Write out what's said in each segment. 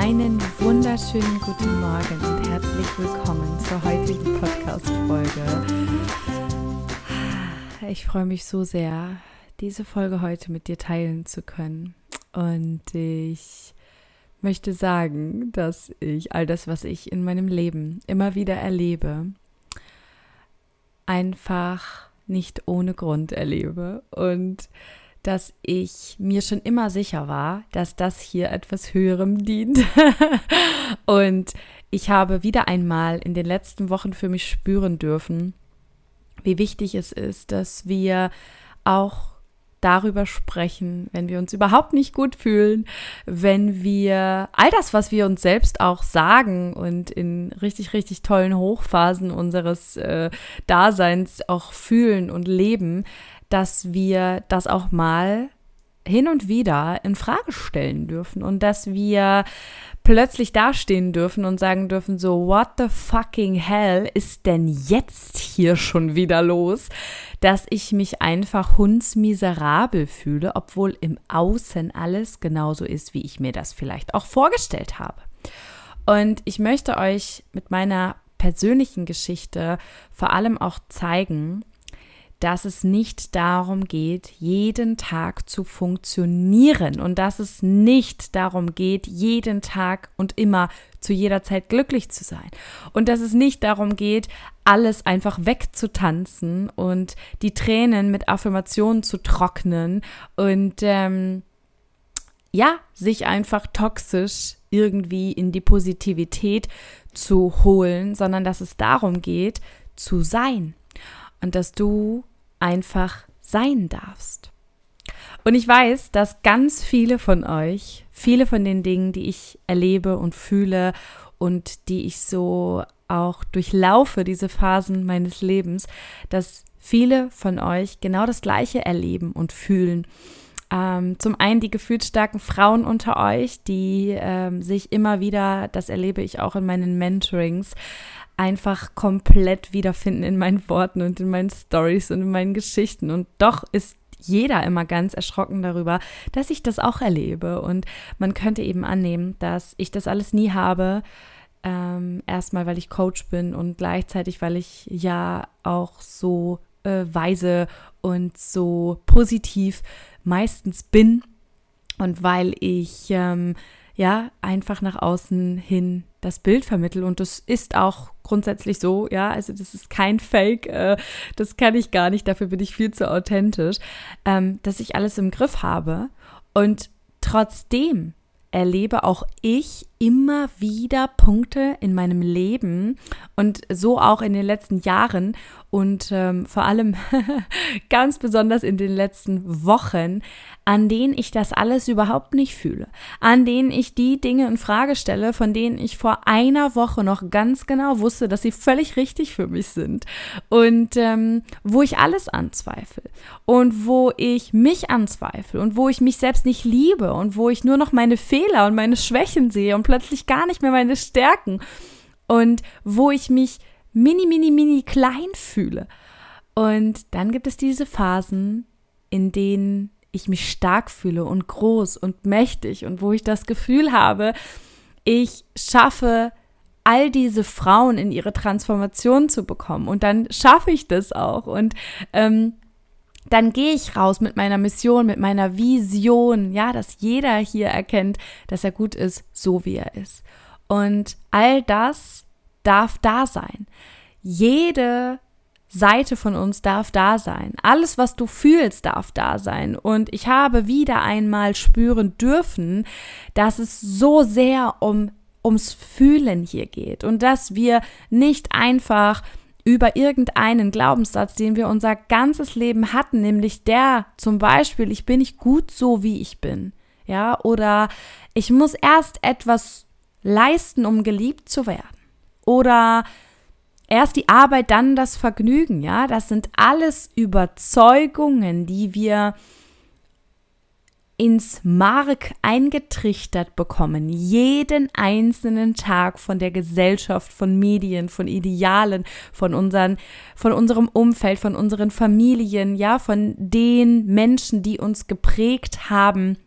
Einen wunderschönen guten Morgen und herzlich willkommen zur heutigen Podcast-Folge. Ich freue mich so sehr, diese Folge heute mit dir teilen zu können. Und ich möchte sagen, dass ich all das, was ich in meinem Leben immer wieder erlebe, einfach nicht ohne Grund erlebe und dass ich mir schon immer sicher war, dass das hier etwas Höherem dient. und ich habe wieder einmal in den letzten Wochen für mich spüren dürfen, wie wichtig es ist, dass wir auch darüber sprechen, wenn wir uns überhaupt nicht gut fühlen, wenn wir all das, was wir uns selbst auch sagen und in richtig, richtig tollen Hochphasen unseres äh, Daseins auch fühlen und leben, dass wir das auch mal hin und wieder in Frage stellen dürfen und dass wir plötzlich dastehen dürfen und sagen dürfen so what the fucking hell ist denn jetzt hier schon wieder los, dass ich mich einfach hundsmiserabel fühle, obwohl im Außen alles genauso ist, wie ich mir das vielleicht auch vorgestellt habe. Und ich möchte euch mit meiner persönlichen Geschichte vor allem auch zeigen, dass es nicht darum geht, jeden Tag zu funktionieren und dass es nicht darum geht, jeden Tag und immer zu jeder Zeit glücklich zu sein. Und dass es nicht darum geht, alles einfach wegzutanzen und die Tränen mit Affirmationen zu trocknen und ähm, ja, sich einfach toxisch irgendwie in die Positivität zu holen, sondern dass es darum geht, zu sein. Und dass du einfach sein darfst. Und ich weiß, dass ganz viele von euch, viele von den Dingen, die ich erlebe und fühle und die ich so auch durchlaufe, diese Phasen meines Lebens, dass viele von euch genau das Gleiche erleben und fühlen. Ähm, zum einen die gefühlsstarken Frauen unter euch, die ähm, sich immer wieder, das erlebe ich auch in meinen Mentorings, einfach komplett wiederfinden in meinen Worten und in meinen Stories und in meinen Geschichten. Und doch ist jeder immer ganz erschrocken darüber, dass ich das auch erlebe. Und man könnte eben annehmen, dass ich das alles nie habe. Ähm, erstmal, weil ich Coach bin und gleichzeitig, weil ich ja auch so äh, weise und so positiv meistens bin und weil ich ähm, ja einfach nach außen hin das Bild vermittel und das ist auch grundsätzlich so, ja, also das ist kein Fake, äh, das kann ich gar nicht, dafür bin ich viel zu authentisch, ähm, dass ich alles im Griff habe. Und trotzdem erlebe auch ich immer wieder Punkte in meinem Leben und so auch in den letzten Jahren und ähm, vor allem ganz besonders in den letzten Wochen, an denen ich das alles überhaupt nicht fühle, an denen ich die Dinge in Frage stelle, von denen ich vor einer Woche noch ganz genau wusste, dass sie völlig richtig für mich sind und ähm, wo ich alles anzweifle und wo ich mich anzweifle und wo ich mich selbst nicht liebe und wo ich nur noch meine Fehler und meine Schwächen sehe und plötzlich gar nicht mehr meine Stärken und wo ich mich mini, mini, mini klein fühle. Und dann gibt es diese Phasen, in denen ich mich stark fühle und groß und mächtig und wo ich das Gefühl habe, ich schaffe all diese Frauen in ihre Transformation zu bekommen. Und dann schaffe ich das auch. Und ähm, dann gehe ich raus mit meiner Mission, mit meiner Vision, ja, dass jeder hier erkennt, dass er gut ist, so wie er ist. Und all das darf da sein. Jede Seite von uns darf da sein. Alles, was du fühlst, darf da sein. Und ich habe wieder einmal spüren dürfen, dass es so sehr um, ums Fühlen hier geht und dass wir nicht einfach über irgendeinen Glaubenssatz, den wir unser ganzes Leben hatten, nämlich der zum Beispiel, ich bin nicht gut so, wie ich bin. Ja, oder ich muss erst etwas leisten, um geliebt zu werden. Oder erst die Arbeit, dann das Vergnügen, ja? Das sind alles Überzeugungen, die wir ins Mark eingetrichtert bekommen, jeden einzelnen Tag von der Gesellschaft, von Medien, von Idealen, von unseren, von unserem Umfeld, von unseren Familien, ja, von den Menschen, die uns geprägt haben.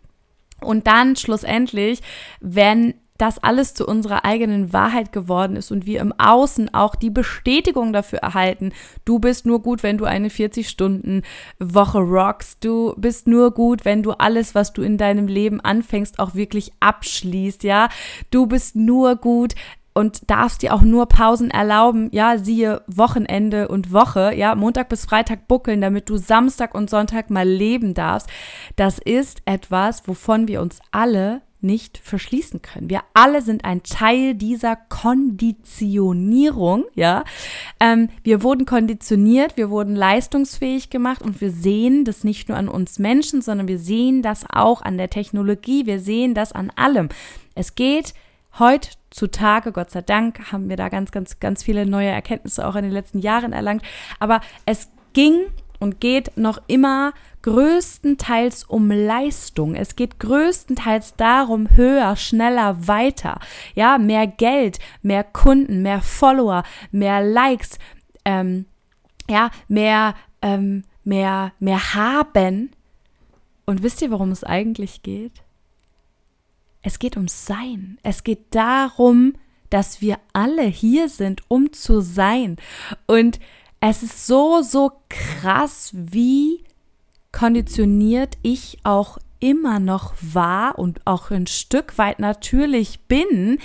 Und dann schlussendlich, wenn das alles zu unserer eigenen Wahrheit geworden ist und wir im Außen auch die Bestätigung dafür erhalten, du bist nur gut, wenn du eine 40-Stunden-Woche rockst, du bist nur gut, wenn du alles, was du in deinem Leben anfängst, auch wirklich abschließt, ja, du bist nur gut, und darfst dir auch nur Pausen erlauben, ja, siehe Wochenende und Woche, ja, Montag bis Freitag buckeln, damit du Samstag und Sonntag mal leben darfst. Das ist etwas, wovon wir uns alle nicht verschließen können. Wir alle sind ein Teil dieser Konditionierung, ja. Ähm, wir wurden konditioniert, wir wurden leistungsfähig gemacht und wir sehen das nicht nur an uns Menschen, sondern wir sehen das auch an der Technologie, wir sehen das an allem. Es geht heutzutage, Gott sei Dank, haben wir da ganz, ganz, ganz viele neue Erkenntnisse auch in den letzten Jahren erlangt, aber es ging und geht noch immer größtenteils um Leistung. Es geht größtenteils darum, höher, schneller, weiter. Ja, mehr Geld, mehr Kunden, mehr Follower, mehr Likes, ähm, ja, mehr, ähm, mehr, mehr haben. Und wisst ihr, worum es eigentlich geht? Es geht um Sein. Es geht darum, dass wir alle hier sind, um zu sein. Und es ist so, so krass, wie konditioniert ich auch immer noch war und auch ein Stück weit natürlich bin.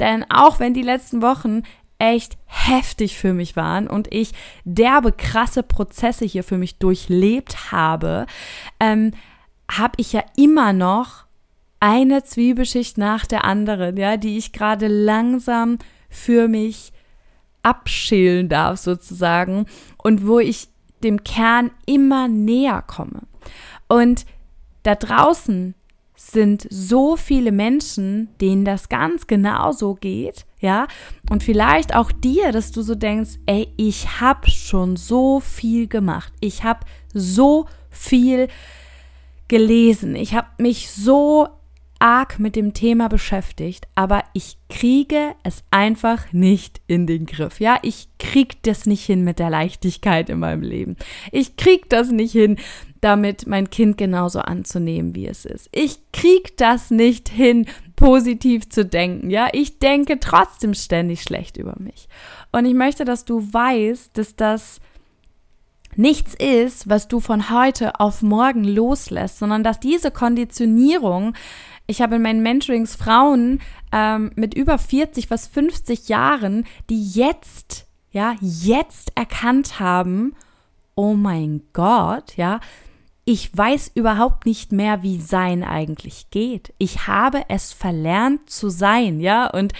Denn auch wenn die letzten Wochen echt heftig für mich waren und ich derbe krasse Prozesse hier für mich durchlebt habe, ähm, habe ich ja immer noch eine Zwiebelschicht nach der anderen, ja, die ich gerade langsam für mich abschälen darf sozusagen und wo ich dem Kern immer näher komme. Und da draußen sind so viele Menschen, denen das ganz genauso geht, ja, und vielleicht auch dir, dass du so denkst, ey, ich habe schon so viel gemacht, ich habe so viel gelesen, ich habe mich so arg mit dem Thema beschäftigt, aber ich kriege es einfach nicht in den Griff. Ja, ich krieg das nicht hin mit der Leichtigkeit in meinem Leben. Ich krieg das nicht hin, damit mein Kind genauso anzunehmen, wie es ist. Ich krieg das nicht hin, positiv zu denken. Ja, ich denke trotzdem ständig schlecht über mich. Und ich möchte, dass du weißt, dass das nichts ist, was du von heute auf morgen loslässt, sondern dass diese Konditionierung ich habe in meinen Mentorings Frauen ähm, mit über 40, was 50 Jahren, die jetzt, ja, jetzt erkannt haben, oh mein Gott, ja, ich weiß überhaupt nicht mehr, wie Sein eigentlich geht. Ich habe es verlernt zu sein, ja, und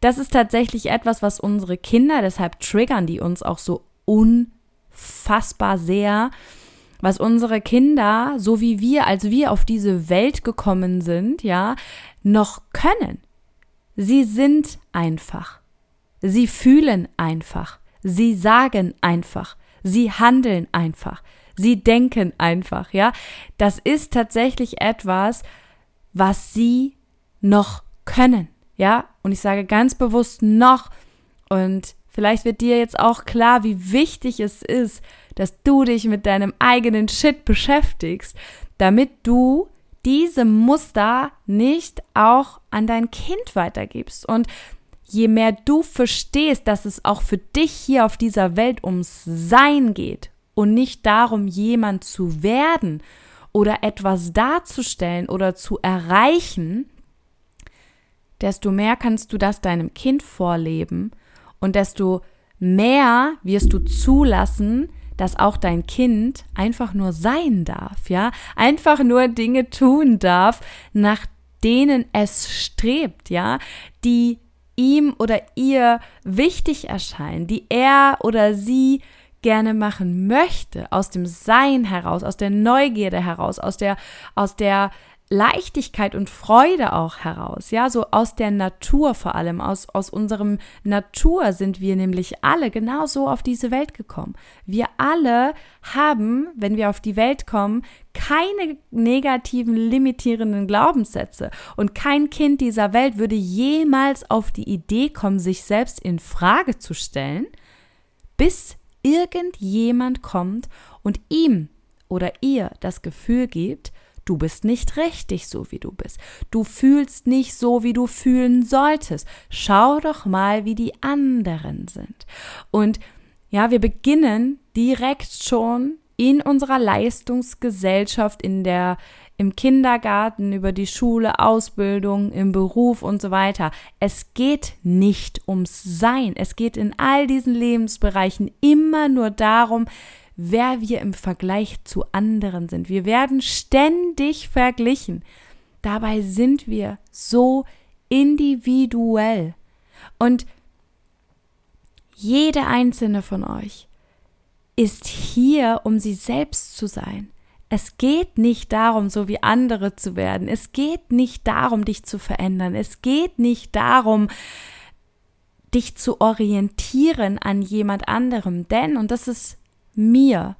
das ist tatsächlich etwas, was unsere Kinder, deshalb triggern die uns auch so unfassbar sehr, was unsere Kinder, so wie wir, als wir auf diese Welt gekommen sind, ja, noch können. Sie sind einfach. Sie fühlen einfach. Sie sagen einfach. Sie handeln einfach. Sie denken einfach, ja. Das ist tatsächlich etwas, was sie noch können, ja. Und ich sage ganz bewusst noch. Und vielleicht wird dir jetzt auch klar, wie wichtig es ist, dass du dich mit deinem eigenen Shit beschäftigst, damit du diese Muster nicht auch an dein Kind weitergibst. Und je mehr du verstehst, dass es auch für dich hier auf dieser Welt ums Sein geht und nicht darum, jemand zu werden oder etwas darzustellen oder zu erreichen, desto mehr kannst du das deinem Kind vorleben und desto mehr wirst du zulassen, dass auch dein Kind einfach nur sein darf, ja, einfach nur Dinge tun darf, nach denen es strebt, ja, die ihm oder ihr wichtig erscheinen, die er oder sie gerne machen möchte, aus dem Sein heraus, aus der Neugierde heraus, aus der, aus der Leichtigkeit und Freude auch heraus, ja, so aus der Natur vor allem, aus, aus unserem Natur sind wir nämlich alle genauso auf diese Welt gekommen. Wir alle haben, wenn wir auf die Welt kommen, keine negativen, limitierenden Glaubenssätze. Und kein Kind dieser Welt würde jemals auf die Idee kommen, sich selbst in Frage zu stellen, bis irgendjemand kommt und ihm oder ihr das Gefühl gibt, Du bist nicht richtig so, wie du bist. Du fühlst nicht so, wie du fühlen solltest. Schau doch mal, wie die anderen sind. Und ja, wir beginnen direkt schon in unserer Leistungsgesellschaft, in der, im Kindergarten, über die Schule, Ausbildung, im Beruf und so weiter. Es geht nicht ums Sein. Es geht in all diesen Lebensbereichen immer nur darum, wer wir im Vergleich zu anderen sind. Wir werden ständig verglichen. Dabei sind wir so individuell. Und jede einzelne von euch ist hier, um sie selbst zu sein. Es geht nicht darum, so wie andere zu werden. Es geht nicht darum, dich zu verändern. Es geht nicht darum, dich zu orientieren an jemand anderem. Denn, und das ist mir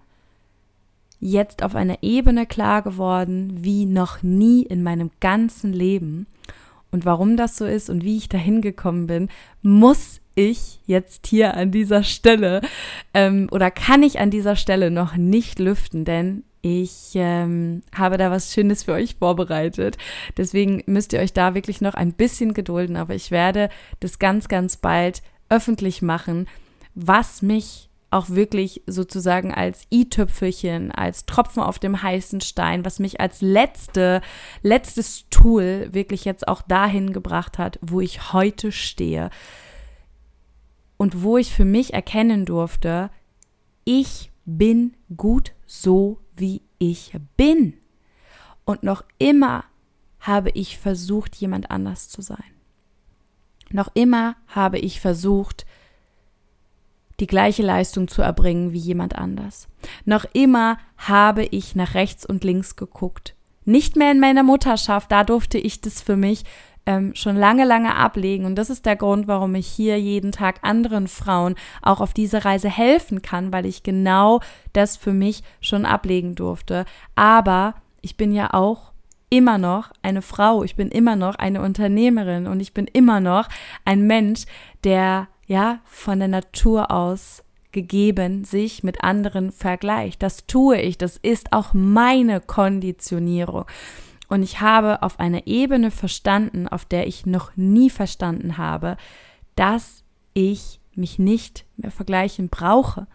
jetzt auf einer Ebene klar geworden, wie noch nie in meinem ganzen Leben. Und warum das so ist und wie ich dahin gekommen bin, muss ich jetzt hier an dieser Stelle ähm, oder kann ich an dieser Stelle noch nicht lüften, denn ich ähm, habe da was Schönes für euch vorbereitet. Deswegen müsst ihr euch da wirklich noch ein bisschen gedulden, aber ich werde das ganz, ganz bald öffentlich machen, was mich auch wirklich sozusagen als i-Tüpfelchen, als Tropfen auf dem heißen Stein, was mich als letzte, letztes Tool wirklich jetzt auch dahin gebracht hat, wo ich heute stehe und wo ich für mich erkennen durfte, ich bin gut so, wie ich bin. Und noch immer habe ich versucht, jemand anders zu sein. Noch immer habe ich versucht, die gleiche Leistung zu erbringen wie jemand anders. Noch immer habe ich nach rechts und links geguckt. Nicht mehr in meiner Mutterschaft, da durfte ich das für mich ähm, schon lange, lange ablegen. Und das ist der Grund, warum ich hier jeden Tag anderen Frauen auch auf diese Reise helfen kann, weil ich genau das für mich schon ablegen durfte. Aber ich bin ja auch immer noch eine Frau, ich bin immer noch eine Unternehmerin und ich bin immer noch ein Mensch, der ja, von der Natur aus gegeben sich mit anderen vergleicht. Das tue ich, das ist auch meine Konditionierung. Und ich habe auf einer Ebene verstanden, auf der ich noch nie verstanden habe, dass ich mich nicht mehr vergleichen brauche.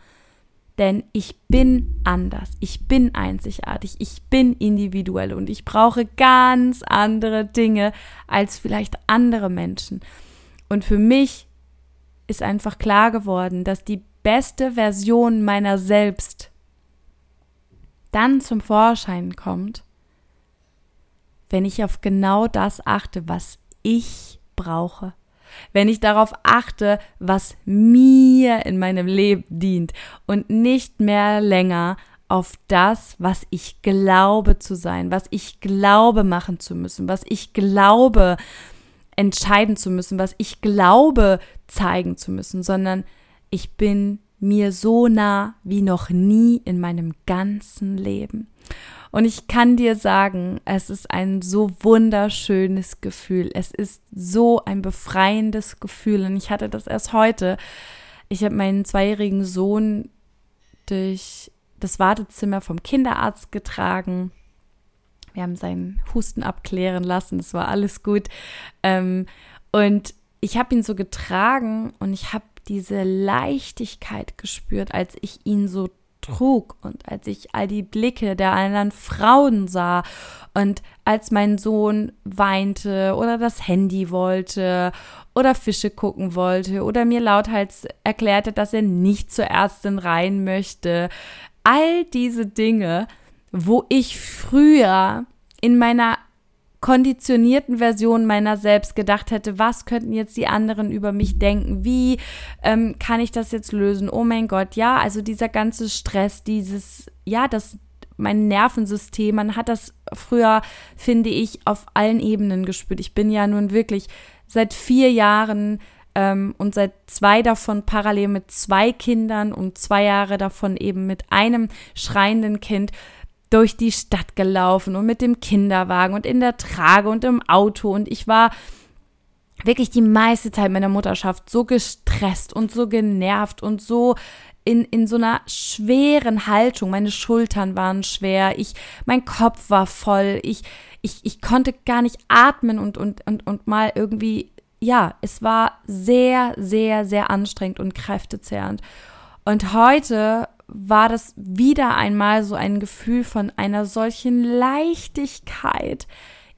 Denn ich bin anders, ich bin einzigartig, ich bin individuell und ich brauche ganz andere Dinge als vielleicht andere Menschen. Und für mich ist einfach klar geworden, dass die beste Version meiner selbst dann zum Vorschein kommt, wenn ich auf genau das achte, was ich brauche. Wenn ich darauf achte, was mir in meinem Leben dient und nicht mehr länger auf das, was ich glaube zu sein, was ich glaube machen zu müssen, was ich glaube entscheiden zu müssen, was ich glaube zeigen zu müssen, sondern ich bin mir so nah wie noch nie in meinem ganzen Leben. Und ich kann dir sagen, es ist ein so wunderschönes Gefühl. Es ist so ein befreiendes Gefühl. Und ich hatte das erst heute. Ich habe meinen zweijährigen Sohn durch das Wartezimmer vom Kinderarzt getragen wir haben seinen Husten abklären lassen, es war alles gut. Ähm, und ich habe ihn so getragen und ich habe diese Leichtigkeit gespürt, als ich ihn so trug und als ich all die Blicke der anderen Frauen sah und als mein Sohn weinte oder das Handy wollte oder Fische gucken wollte oder mir lauthals erklärte, dass er nicht zur Ärztin rein möchte. All diese Dinge wo ich früher in meiner konditionierten Version meiner selbst gedacht hätte, was könnten jetzt die anderen über mich denken, wie ähm, kann ich das jetzt lösen? Oh mein Gott, ja, also dieser ganze Stress, dieses, ja, das mein Nervensystem. Man hat das früher, finde ich, auf allen Ebenen gespürt. Ich bin ja nun wirklich seit vier Jahren ähm, und seit zwei davon parallel mit zwei Kindern und zwei Jahre davon eben mit einem schreienden Kind durch die Stadt gelaufen und mit dem Kinderwagen und in der Trage und im Auto und ich war wirklich die meiste Zeit meiner Mutterschaft so gestresst und so genervt und so in, in so einer schweren Haltung. Meine Schultern waren schwer, ich, mein Kopf war voll, ich, ich, ich konnte gar nicht atmen und, und, und, und mal irgendwie, ja, es war sehr, sehr, sehr anstrengend und kräftezehrend. Und heute war das wieder einmal so ein Gefühl von einer solchen Leichtigkeit,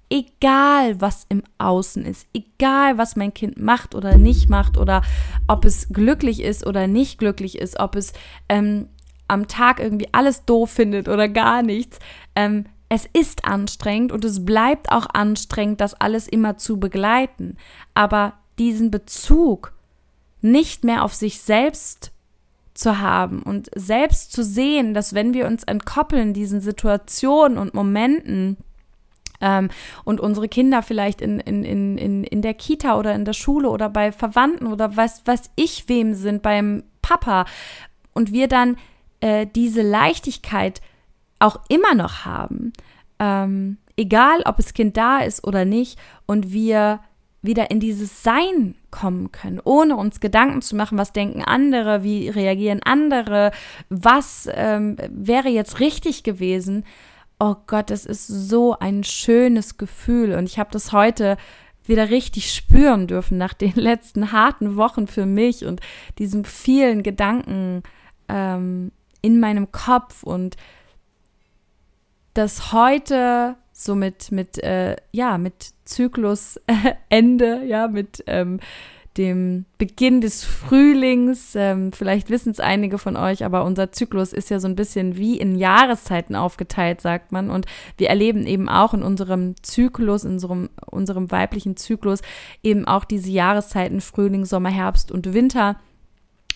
egal was im Außen ist, egal was mein Kind macht oder nicht macht oder ob es glücklich ist oder nicht glücklich ist, ob es ähm, am Tag irgendwie alles doof findet oder gar nichts. Ähm, es ist anstrengend und es bleibt auch anstrengend, das alles immer zu begleiten. Aber diesen Bezug nicht mehr auf sich selbst zu haben und selbst zu sehen, dass wenn wir uns entkoppeln diesen Situationen und Momenten, ähm, und unsere Kinder vielleicht in, in, in, in, in der Kita oder in der Schule oder bei Verwandten oder was, was ich wem sind, beim Papa und wir dann äh, diese Leichtigkeit auch immer noch haben, ähm, egal ob das Kind da ist oder nicht und wir wieder in dieses Sein kommen können, ohne uns Gedanken zu machen, was denken andere, wie reagieren andere, was ähm, wäre jetzt richtig gewesen, oh Gott, es ist so ein schönes Gefühl. Und ich habe das heute wieder richtig spüren dürfen nach den letzten harten Wochen für mich und diesen vielen Gedanken ähm, in meinem Kopf und das heute so mit, mit, äh, ja, mit Zyklusende, ja, mit ähm, dem Beginn des Frühlings. Ähm, vielleicht wissen es einige von euch, aber unser Zyklus ist ja so ein bisschen wie in Jahreszeiten aufgeteilt, sagt man. Und wir erleben eben auch in unserem Zyklus, in unserem, unserem weiblichen Zyklus, eben auch diese Jahreszeiten Frühling, Sommer, Herbst und Winter.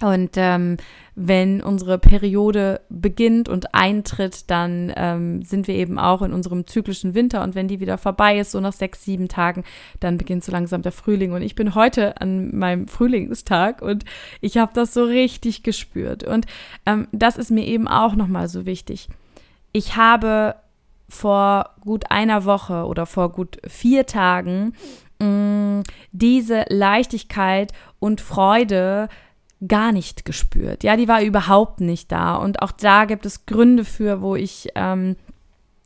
Und ähm, wenn unsere Periode beginnt und eintritt, dann ähm, sind wir eben auch in unserem zyklischen Winter. Und wenn die wieder vorbei ist, so nach sechs, sieben Tagen, dann beginnt so langsam der Frühling. Und ich bin heute an meinem Frühlingstag und ich habe das so richtig gespürt. Und ähm, das ist mir eben auch nochmal so wichtig. Ich habe vor gut einer Woche oder vor gut vier Tagen mh, mm, diese Leichtigkeit und Freude gar nicht gespürt. Ja, die war überhaupt nicht da. Und auch da gibt es Gründe für, wo ich ähm,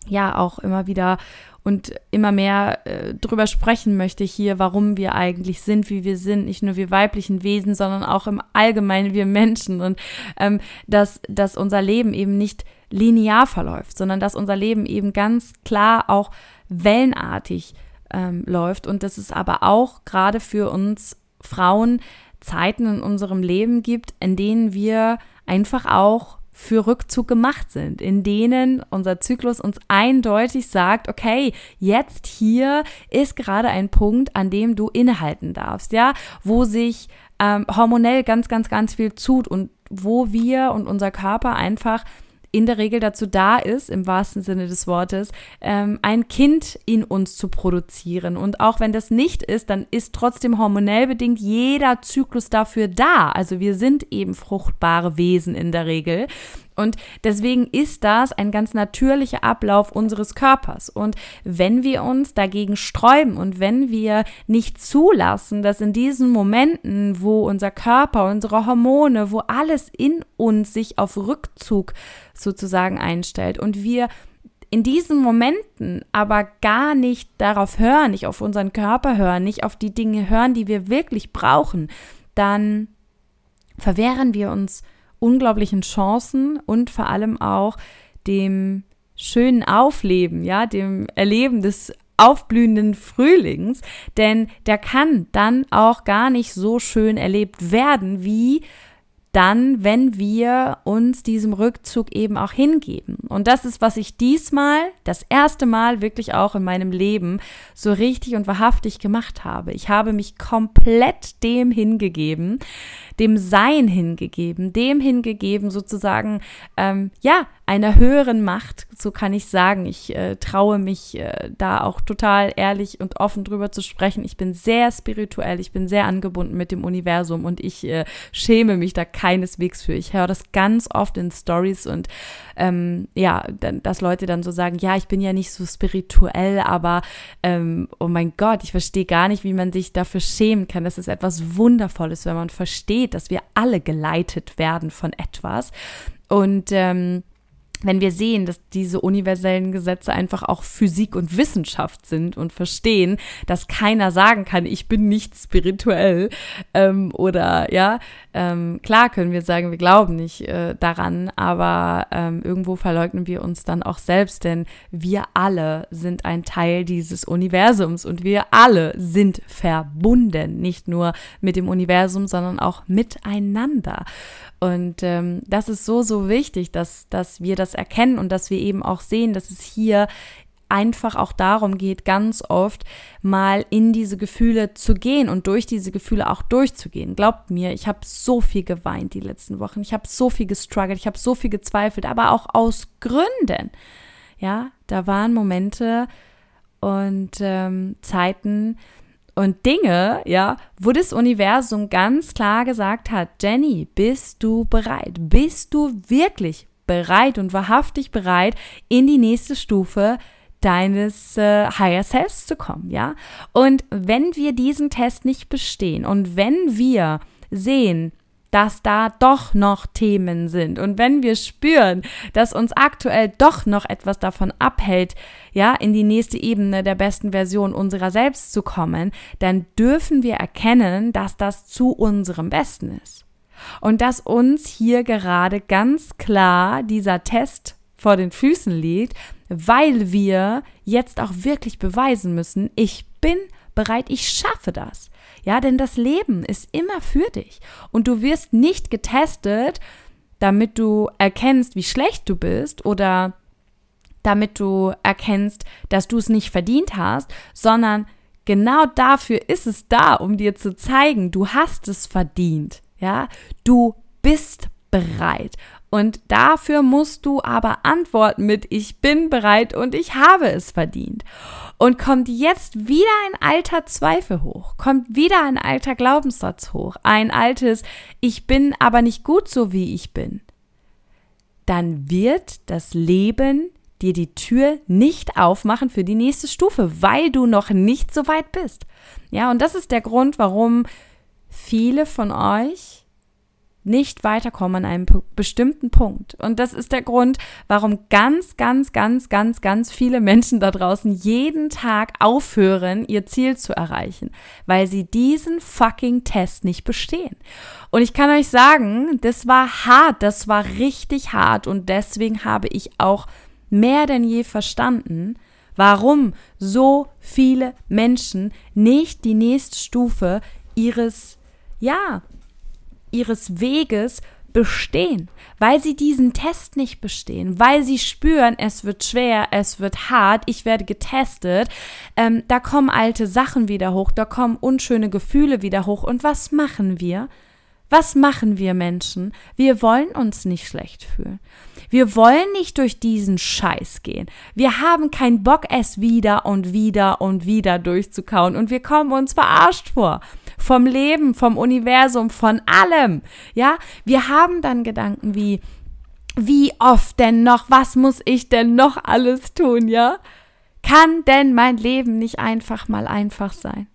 ja auch immer wieder und immer mehr äh, drüber sprechen möchte hier, warum wir eigentlich sind, wie wir sind, nicht nur wir weiblichen Wesen, sondern auch im Allgemeinen wir Menschen und ähm, dass, dass unser Leben eben nicht linear verläuft, sondern dass unser Leben eben ganz klar auch wellenartig ähm, läuft und dass es aber auch gerade für uns Frauen Zeiten in unserem Leben gibt, in denen wir einfach auch für Rückzug gemacht sind, in denen unser Zyklus uns eindeutig sagt, okay, jetzt hier ist gerade ein Punkt, an dem du innehalten darfst, ja, wo sich ähm, hormonell ganz, ganz, ganz viel tut und wo wir und unser Körper einfach in der Regel dazu da ist, im wahrsten Sinne des Wortes, ähm, ein Kind in uns zu produzieren. Und auch wenn das nicht ist, dann ist trotzdem hormonell bedingt jeder Zyklus dafür da. Also wir sind eben fruchtbare Wesen in der Regel. Und deswegen ist das ein ganz natürlicher Ablauf unseres Körpers. Und wenn wir uns dagegen sträuben und wenn wir nicht zulassen, dass in diesen Momenten, wo unser Körper, unsere Hormone, wo alles in uns sich auf Rückzug sozusagen einstellt und wir in diesen Momenten aber gar nicht darauf hören, nicht auf unseren Körper hören, nicht auf die Dinge hören, die wir wirklich brauchen, dann verwehren wir uns unglaublichen Chancen und vor allem auch dem schönen Aufleben, ja, dem Erleben des aufblühenden Frühlings, denn der kann dann auch gar nicht so schön erlebt werden, wie dann, wenn wir uns diesem Rückzug eben auch hingeben. Und das ist, was ich diesmal, das erste Mal wirklich auch in meinem Leben so richtig und wahrhaftig gemacht habe. Ich habe mich komplett dem hingegeben, dem Sein hingegeben, dem hingegeben sozusagen, ähm, ja, einer höheren Macht, so kann ich sagen. Ich äh, traue mich äh, da auch total ehrlich und offen drüber zu sprechen. Ich bin sehr spirituell, ich bin sehr angebunden mit dem Universum und ich äh, schäme mich da keineswegs für. Ich höre das ganz oft in Stories und ähm, ja, dass Leute dann so sagen, ja, ich bin ja nicht so spirituell, aber ähm, oh mein Gott, ich verstehe gar nicht, wie man sich dafür schämen kann. Das ist etwas Wundervolles, wenn man versteht, dass wir alle geleitet werden von etwas. Und ähm, wenn wir sehen, dass diese universellen Gesetze einfach auch Physik und Wissenschaft sind und verstehen, dass keiner sagen kann, ich bin nicht spirituell ähm, oder ja, ähm, klar können wir sagen, wir glauben nicht äh, daran, aber ähm, irgendwo verleugnen wir uns dann auch selbst, denn wir alle sind ein Teil dieses Universums und wir alle sind verbunden, nicht nur mit dem Universum, sondern auch miteinander. Und ähm, das ist so, so wichtig, dass, dass wir das erkennen und dass wir eben auch sehen, dass es hier einfach auch darum geht, ganz oft mal in diese Gefühle zu gehen und durch diese Gefühle auch durchzugehen. Glaubt mir, ich habe so viel geweint die letzten Wochen, ich habe so viel gestruggelt, ich habe so viel gezweifelt, aber auch aus Gründen. Ja, da waren Momente und ähm, Zeiten, und Dinge, ja, wo das Universum ganz klar gesagt hat, Jenny, bist du bereit? Bist du wirklich bereit und wahrhaftig bereit, in die nächste Stufe deines äh, Higher Selves zu kommen, ja? Und wenn wir diesen Test nicht bestehen und wenn wir sehen, dass da doch noch Themen sind. Und wenn wir spüren, dass uns aktuell doch noch etwas davon abhält, ja, in die nächste Ebene der besten Version unserer selbst zu kommen, dann dürfen wir erkennen, dass das zu unserem Besten ist. Und dass uns hier gerade ganz klar dieser Test vor den Füßen liegt, weil wir jetzt auch wirklich beweisen müssen, ich bin bereit, ich schaffe das. Ja, denn das Leben ist immer für dich und du wirst nicht getestet, damit du erkennst, wie schlecht du bist oder damit du erkennst, dass du es nicht verdient hast, sondern genau dafür ist es da, um dir zu zeigen, du hast es verdient. Ja, du bist bereit. Und dafür musst du aber antworten mit Ich bin bereit und ich habe es verdient. Und kommt jetzt wieder ein alter Zweifel hoch, kommt wieder ein alter Glaubenssatz hoch, ein altes Ich bin aber nicht gut so wie ich bin, dann wird das Leben dir die Tür nicht aufmachen für die nächste Stufe, weil du noch nicht so weit bist. Ja, und das ist der Grund, warum viele von euch nicht weiterkommen an einem bestimmten Punkt. Und das ist der Grund, warum ganz, ganz, ganz, ganz, ganz viele Menschen da draußen jeden Tag aufhören, ihr Ziel zu erreichen, weil sie diesen fucking Test nicht bestehen. Und ich kann euch sagen, das war hart, das war richtig hart und deswegen habe ich auch mehr denn je verstanden, warum so viele Menschen nicht die nächste Stufe ihres ja, ihres Weges bestehen, weil sie diesen Test nicht bestehen, weil sie spüren, es wird schwer, es wird hart, ich werde getestet, ähm, da kommen alte Sachen wieder hoch, da kommen unschöne Gefühle wieder hoch. Und was machen wir? Was machen wir Menschen? Wir wollen uns nicht schlecht fühlen. Wir wollen nicht durch diesen Scheiß gehen. Wir haben keinen Bock, es wieder und wieder und wieder durchzukauen und wir kommen uns verarscht vor vom Leben, vom Universum, von allem. Ja, wir haben dann Gedanken wie, wie oft denn noch, was muss ich denn noch alles tun, ja? Kann denn mein Leben nicht einfach mal einfach sein?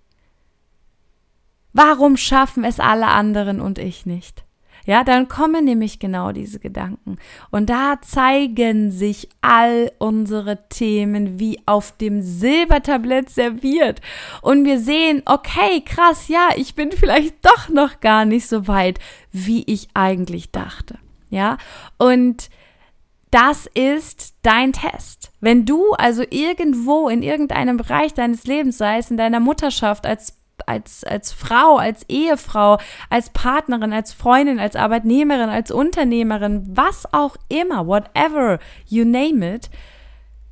Warum schaffen es alle anderen und ich nicht? Ja, dann kommen nämlich genau diese Gedanken. Und da zeigen sich all unsere Themen wie auf dem Silbertablett serviert. Und wir sehen, okay, krass, ja, ich bin vielleicht doch noch gar nicht so weit, wie ich eigentlich dachte. Ja, und das ist dein Test. Wenn du also irgendwo in irgendeinem Bereich deines Lebens, sei es in deiner Mutterschaft, als als, als Frau, als Ehefrau, als Partnerin, als Freundin, als Arbeitnehmerin, als Unternehmerin, was auch immer, whatever you name it,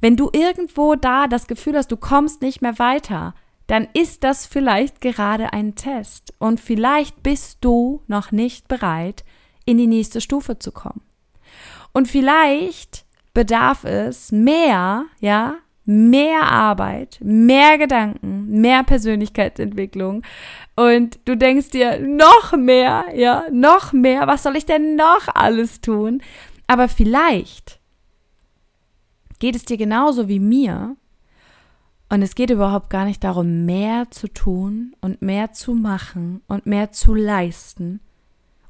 wenn du irgendwo da das Gefühl hast, du kommst nicht mehr weiter, dann ist das vielleicht gerade ein Test und vielleicht bist du noch nicht bereit, in die nächste Stufe zu kommen. Und vielleicht bedarf es mehr, ja, mehr Arbeit, mehr Gedanken, mehr Persönlichkeitsentwicklung. Und du denkst dir, noch mehr, ja, noch mehr, was soll ich denn noch alles tun? Aber vielleicht geht es dir genauso wie mir. Und es geht überhaupt gar nicht darum, mehr zu tun und mehr zu machen und mehr zu leisten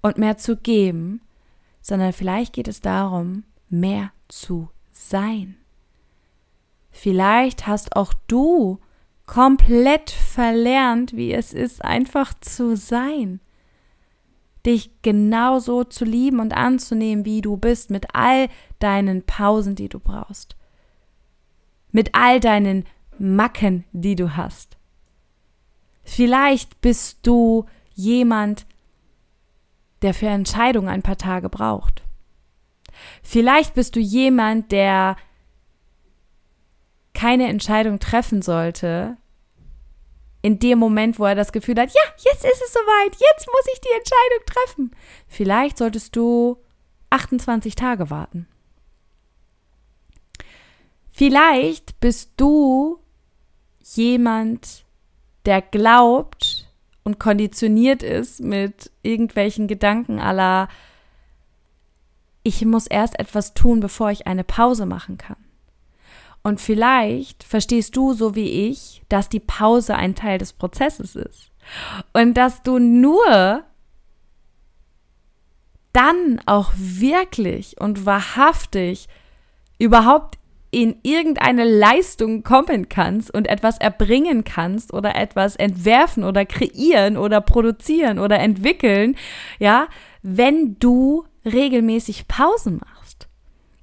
und mehr zu geben, sondern vielleicht geht es darum, mehr zu sein. Vielleicht hast auch du komplett verlernt, wie es ist, einfach zu sein. Dich genauso zu lieben und anzunehmen, wie du bist, mit all deinen Pausen, die du brauchst. Mit all deinen Macken, die du hast. Vielleicht bist du jemand, der für Entscheidungen ein paar Tage braucht. Vielleicht bist du jemand, der keine Entscheidung treffen sollte, in dem Moment, wo er das Gefühl hat, ja, jetzt ist es soweit, jetzt muss ich die Entscheidung treffen. Vielleicht solltest du 28 Tage warten. Vielleicht bist du jemand, der glaubt und konditioniert ist mit irgendwelchen Gedanken aller, ich muss erst etwas tun, bevor ich eine Pause machen kann. Und vielleicht verstehst du so wie ich, dass die Pause ein Teil des Prozesses ist. Und dass du nur dann auch wirklich und wahrhaftig überhaupt in irgendeine Leistung kommen kannst und etwas erbringen kannst oder etwas entwerfen oder kreieren oder produzieren oder entwickeln, ja, wenn du regelmäßig Pausen machst.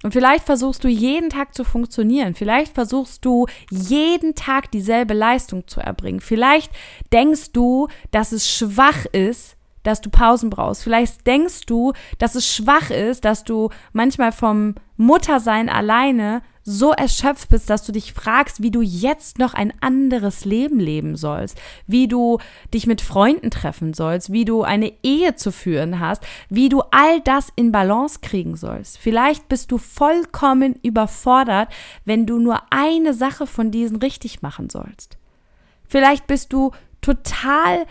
Und vielleicht versuchst du jeden Tag zu funktionieren. Vielleicht versuchst du jeden Tag dieselbe Leistung zu erbringen. Vielleicht denkst du, dass es schwach ist, dass du Pausen brauchst. Vielleicht denkst du, dass es schwach ist, dass du manchmal vom Muttersein alleine so erschöpft bist, dass du dich fragst, wie du jetzt noch ein anderes Leben leben sollst, wie du dich mit Freunden treffen sollst, wie du eine Ehe zu führen hast, wie du all das in Balance kriegen sollst. Vielleicht bist du vollkommen überfordert, wenn du nur eine Sache von diesen richtig machen sollst. Vielleicht bist du total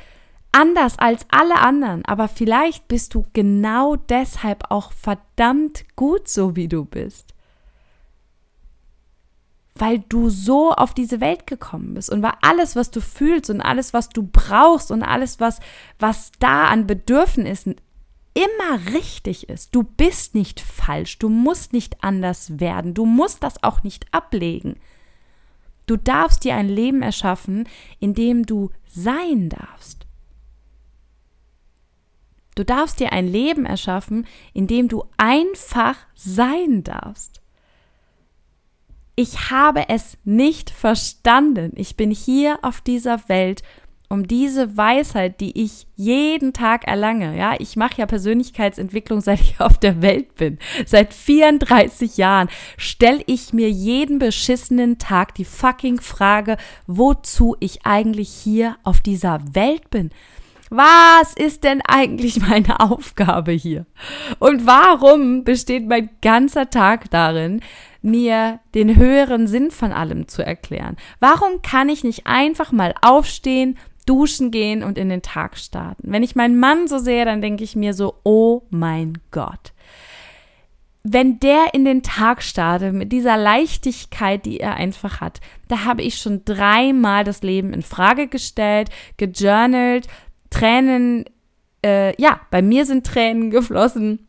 anders als alle anderen, aber vielleicht bist du genau deshalb auch verdammt gut so, wie du bist. Weil du so auf diese Welt gekommen bist und weil alles, was du fühlst und alles, was du brauchst und alles, was, was da an Bedürfnissen immer richtig ist. Du bist nicht falsch, du musst nicht anders werden, du musst das auch nicht ablegen. Du darfst dir ein Leben erschaffen, in dem du sein darfst. Du darfst dir ein Leben erschaffen, in dem du einfach sein darfst. Ich habe es nicht verstanden. Ich bin hier auf dieser Welt, um diese Weisheit, die ich jeden Tag erlange. Ja, ich mache ja Persönlichkeitsentwicklung, seit ich auf der Welt bin. Seit 34 Jahren stelle ich mir jeden beschissenen Tag die fucking Frage, wozu ich eigentlich hier auf dieser Welt bin was ist denn eigentlich meine Aufgabe hier? Und warum besteht mein ganzer Tag darin, mir den höheren Sinn von allem zu erklären? Warum kann ich nicht einfach mal aufstehen, duschen gehen und in den Tag starten? Wenn ich meinen Mann so sehe, dann denke ich mir so, oh mein Gott wenn der in den Tag startet mit dieser Leichtigkeit, die er einfach hat, da habe ich schon dreimal das Leben in Frage gestellt, gejournalt, Tränen, äh, ja, bei mir sind Tränen geflossen.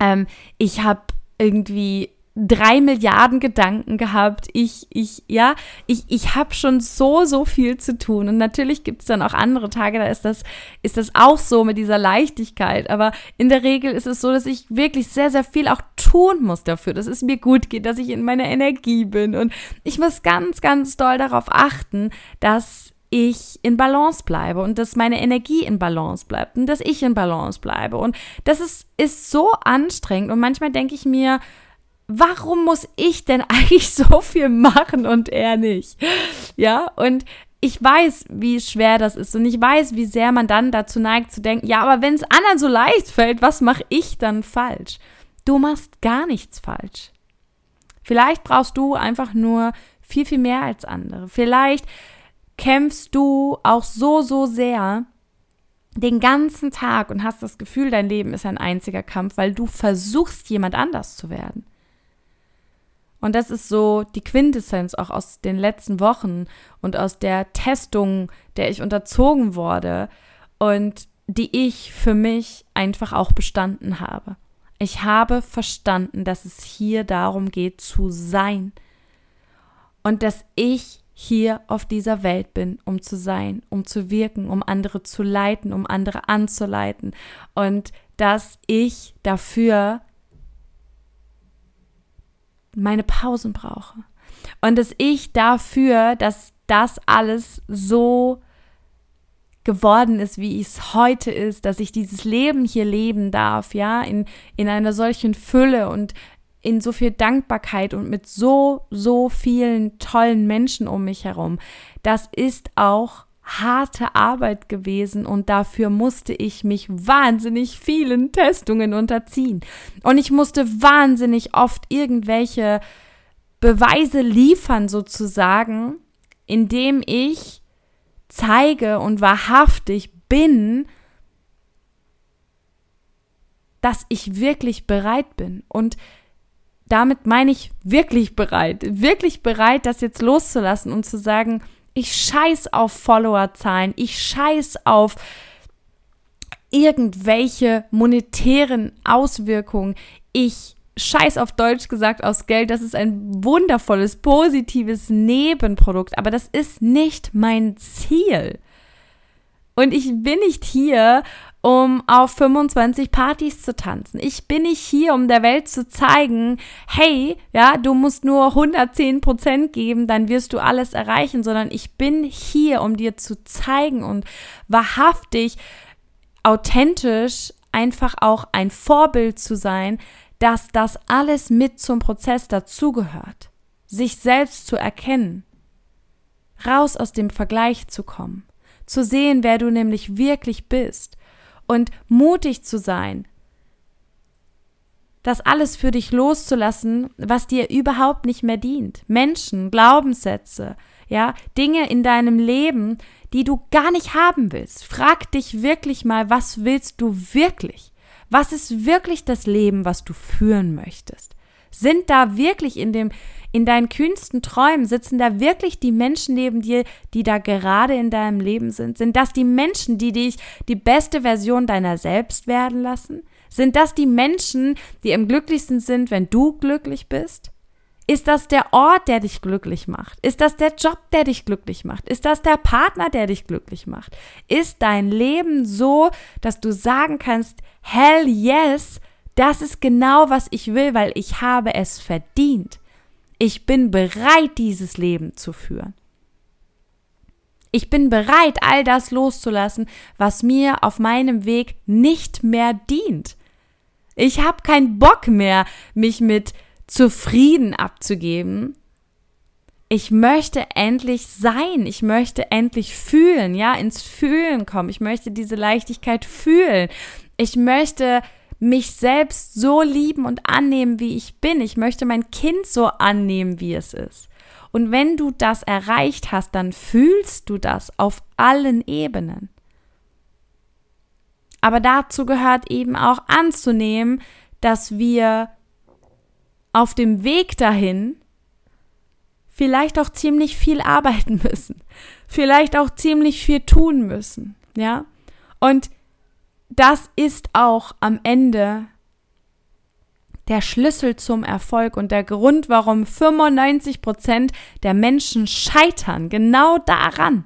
Ähm, ich habe irgendwie drei Milliarden Gedanken gehabt. Ich, ich, ja, ich, ich habe schon so, so viel zu tun. Und natürlich gibt es dann auch andere Tage, da ist das, ist das auch so mit dieser Leichtigkeit. Aber in der Regel ist es so, dass ich wirklich sehr, sehr viel auch tun muss dafür, dass es mir gut geht, dass ich in meiner Energie bin. Und ich muss ganz, ganz doll darauf achten, dass ich in Balance bleibe und dass meine Energie in Balance bleibt und dass ich in Balance bleibe. Und das ist, ist so anstrengend. Und manchmal denke ich mir, warum muss ich denn eigentlich so viel machen und er nicht? Ja, und ich weiß, wie schwer das ist und ich weiß, wie sehr man dann dazu neigt zu denken, ja, aber wenn es anderen so leicht fällt, was mache ich dann falsch? Du machst gar nichts falsch. Vielleicht brauchst du einfach nur viel, viel mehr als andere. Vielleicht kämpfst du auch so, so sehr den ganzen Tag und hast das Gefühl, dein Leben ist ein einziger Kampf, weil du versuchst, jemand anders zu werden. Und das ist so die Quintessenz auch aus den letzten Wochen und aus der Testung, der ich unterzogen wurde und die ich für mich einfach auch bestanden habe. Ich habe verstanden, dass es hier darum geht zu sein und dass ich hier auf dieser Welt bin, um zu sein, um zu wirken, um andere zu leiten, um andere anzuleiten und dass ich dafür meine Pausen brauche und dass ich dafür, dass das alles so geworden ist, wie es heute ist, dass ich dieses Leben hier leben darf, ja, in, in einer solchen Fülle und in so viel Dankbarkeit und mit so, so vielen tollen Menschen um mich herum. Das ist auch harte Arbeit gewesen und dafür musste ich mich wahnsinnig vielen Testungen unterziehen. Und ich musste wahnsinnig oft irgendwelche Beweise liefern sozusagen, indem ich zeige und wahrhaftig bin, dass ich wirklich bereit bin. Und damit meine ich wirklich bereit, wirklich bereit, das jetzt loszulassen und zu sagen, ich scheiß auf Followerzahlen, ich scheiß auf irgendwelche monetären Auswirkungen, ich scheiß auf Deutsch gesagt aus Geld, das ist ein wundervolles, positives Nebenprodukt, aber das ist nicht mein Ziel. Und ich bin nicht hier, um auf 25 Partys zu tanzen. Ich bin nicht hier, um der Welt zu zeigen, hey, ja, du musst nur 110 Prozent geben, dann wirst du alles erreichen, sondern ich bin hier, um dir zu zeigen und wahrhaftig, authentisch einfach auch ein Vorbild zu sein, dass das alles mit zum Prozess dazugehört, sich selbst zu erkennen, raus aus dem Vergleich zu kommen, zu sehen, wer du nämlich wirklich bist und mutig zu sein, das alles für dich loszulassen, was dir überhaupt nicht mehr dient. Menschen, Glaubenssätze, ja, Dinge in deinem Leben, die du gar nicht haben willst. Frag dich wirklich mal, was willst du wirklich? Was ist wirklich das Leben, was du führen möchtest? Sind da wirklich in dem, in deinen kühnsten Träumen, sitzen da wirklich die Menschen neben dir, die da gerade in deinem Leben sind? Sind das die Menschen, die dich die beste Version deiner selbst werden lassen? Sind das die Menschen, die am glücklichsten sind, wenn du glücklich bist? Ist das der Ort, der dich glücklich macht? Ist das der Job, der dich glücklich macht? Ist das der Partner, der dich glücklich macht? Ist dein Leben so, dass du sagen kannst, hell yes, das ist genau, was ich will, weil ich habe es verdient. Ich bin bereit, dieses Leben zu führen. Ich bin bereit, all das loszulassen, was mir auf meinem Weg nicht mehr dient. Ich habe keinen Bock mehr, mich mit zufrieden abzugeben. Ich möchte endlich sein, ich möchte endlich fühlen, ja, ins Fühlen kommen. Ich möchte diese Leichtigkeit fühlen. Ich möchte mich selbst so lieben und annehmen, wie ich bin. Ich möchte mein Kind so annehmen, wie es ist. Und wenn du das erreicht hast, dann fühlst du das auf allen Ebenen. Aber dazu gehört eben auch anzunehmen, dass wir auf dem Weg dahin vielleicht auch ziemlich viel arbeiten müssen, vielleicht auch ziemlich viel tun müssen, ja? Und das ist auch am Ende der Schlüssel zum Erfolg und der Grund, warum 95 Prozent der Menschen scheitern, genau daran.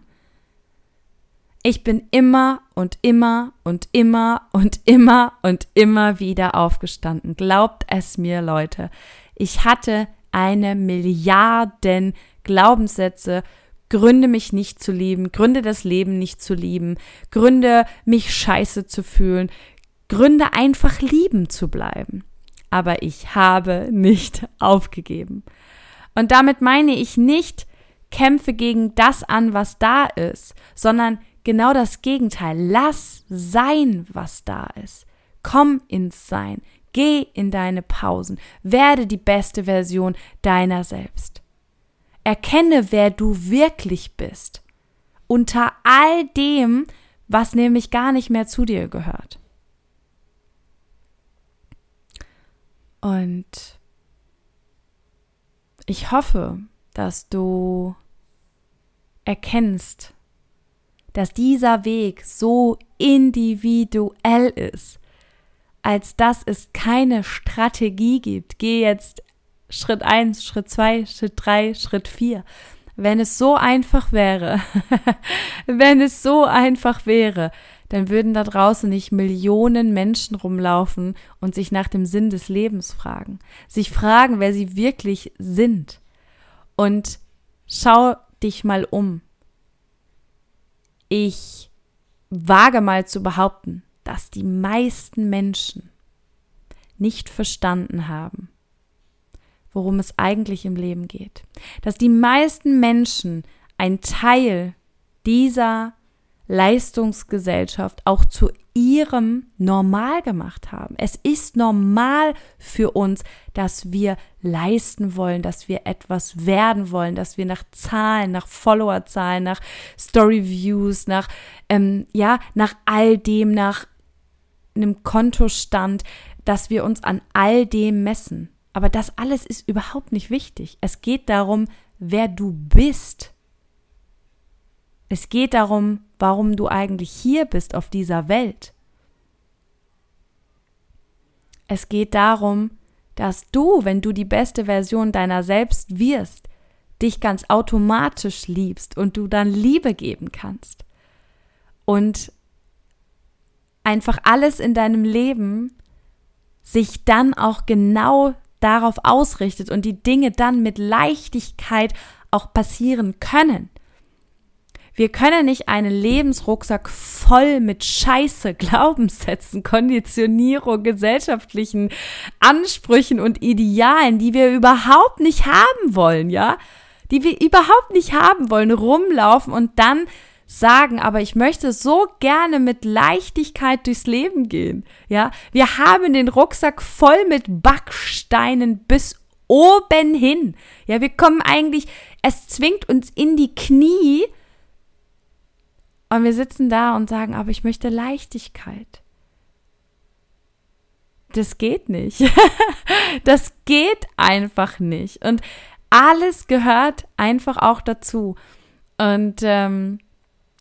Ich bin immer und immer und immer und immer und immer wieder aufgestanden. Glaubt es mir, Leute. Ich hatte eine Milliarden Glaubenssätze, Gründe mich nicht zu lieben, Gründe das Leben nicht zu lieben, Gründe mich scheiße zu fühlen, Gründe einfach lieben zu bleiben. Aber ich habe nicht aufgegeben. Und damit meine ich nicht, kämpfe gegen das an, was da ist, sondern genau das Gegenteil. Lass sein, was da ist. Komm ins Sein. Geh in deine Pausen. Werde die beste Version deiner selbst. Erkenne, wer du wirklich bist. Unter all dem, was nämlich gar nicht mehr zu dir gehört. Und ich hoffe, dass du erkennst, dass dieser Weg so individuell ist, als dass es keine Strategie gibt. Geh jetzt Schritt 1, Schritt 2, Schritt 3, Schritt 4. Wenn es so einfach wäre, wenn es so einfach wäre, dann würden da draußen nicht Millionen Menschen rumlaufen und sich nach dem Sinn des Lebens fragen, sich fragen, wer sie wirklich sind. Und schau dich mal um. Ich wage mal zu behaupten, dass die meisten Menschen nicht verstanden haben, worum es eigentlich im Leben geht. Dass die meisten Menschen ein Teil dieser Leistungsgesellschaft auch zu ihrem Normal gemacht haben. Es ist normal für uns, dass wir leisten wollen, dass wir etwas werden wollen, dass wir nach Zahlen, nach Followerzahlen, nach Storyviews, nach ähm, ja nach all dem, nach einem Kontostand, dass wir uns an all dem messen. Aber das alles ist überhaupt nicht wichtig. Es geht darum, wer du bist. Es geht darum, warum du eigentlich hier bist auf dieser Welt. Es geht darum, dass du, wenn du die beste Version deiner selbst wirst, dich ganz automatisch liebst und du dann Liebe geben kannst. Und einfach alles in deinem Leben sich dann auch genau darauf ausrichtet und die Dinge dann mit Leichtigkeit auch passieren können. Wir können nicht einen Lebensrucksack voll mit Scheiße, Glaubenssätzen, Konditionierung, gesellschaftlichen Ansprüchen und Idealen, die wir überhaupt nicht haben wollen, ja? Die wir überhaupt nicht haben wollen, rumlaufen und dann sagen, aber ich möchte so gerne mit Leichtigkeit durchs Leben gehen. Ja, wir haben den Rucksack voll mit Backsteinen bis oben hin. Ja, wir kommen eigentlich, es zwingt uns in die Knie, und wir sitzen da und sagen, aber ich möchte Leichtigkeit. Das geht nicht. das geht einfach nicht. Und alles gehört einfach auch dazu. Und ähm,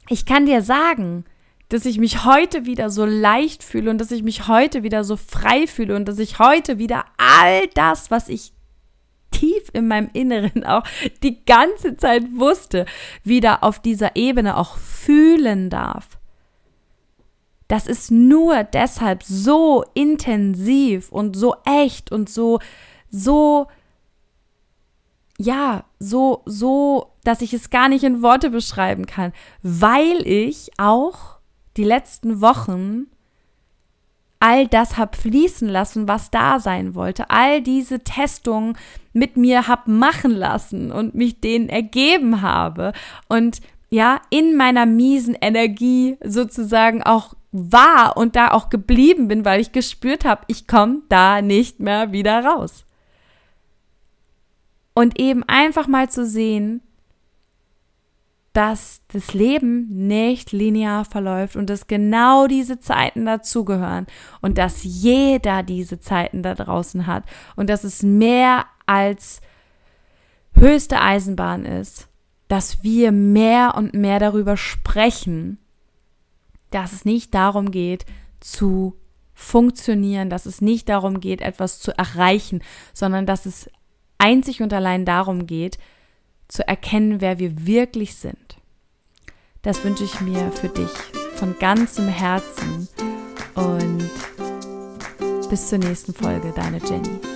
ich kann dir sagen, dass ich mich heute wieder so leicht fühle und dass ich mich heute wieder so frei fühle und dass ich heute wieder all das, was ich tief in meinem Inneren auch die ganze Zeit wusste, wieder auf dieser Ebene auch fühlen darf. Das ist nur deshalb so intensiv und so echt und so, so, ja, so, so, dass ich es gar nicht in Worte beschreiben kann, weil ich auch die letzten Wochen all das habe fließen lassen, was da sein wollte. All diese Testungen mit mir habe machen lassen und mich denen ergeben habe und ja, in meiner miesen Energie sozusagen auch war und da auch geblieben bin, weil ich gespürt habe, ich komme da nicht mehr wieder raus. Und eben einfach mal zu sehen, dass das Leben nicht linear verläuft und dass genau diese Zeiten dazugehören und dass jeder diese Zeiten da draußen hat und dass es mehr als höchste Eisenbahn ist, dass wir mehr und mehr darüber sprechen, dass es nicht darum geht zu funktionieren, dass es nicht darum geht, etwas zu erreichen, sondern dass es einzig und allein darum geht, zu erkennen, wer wir wirklich sind. Das wünsche ich mir für dich von ganzem Herzen und bis zur nächsten Folge, deine Jenny.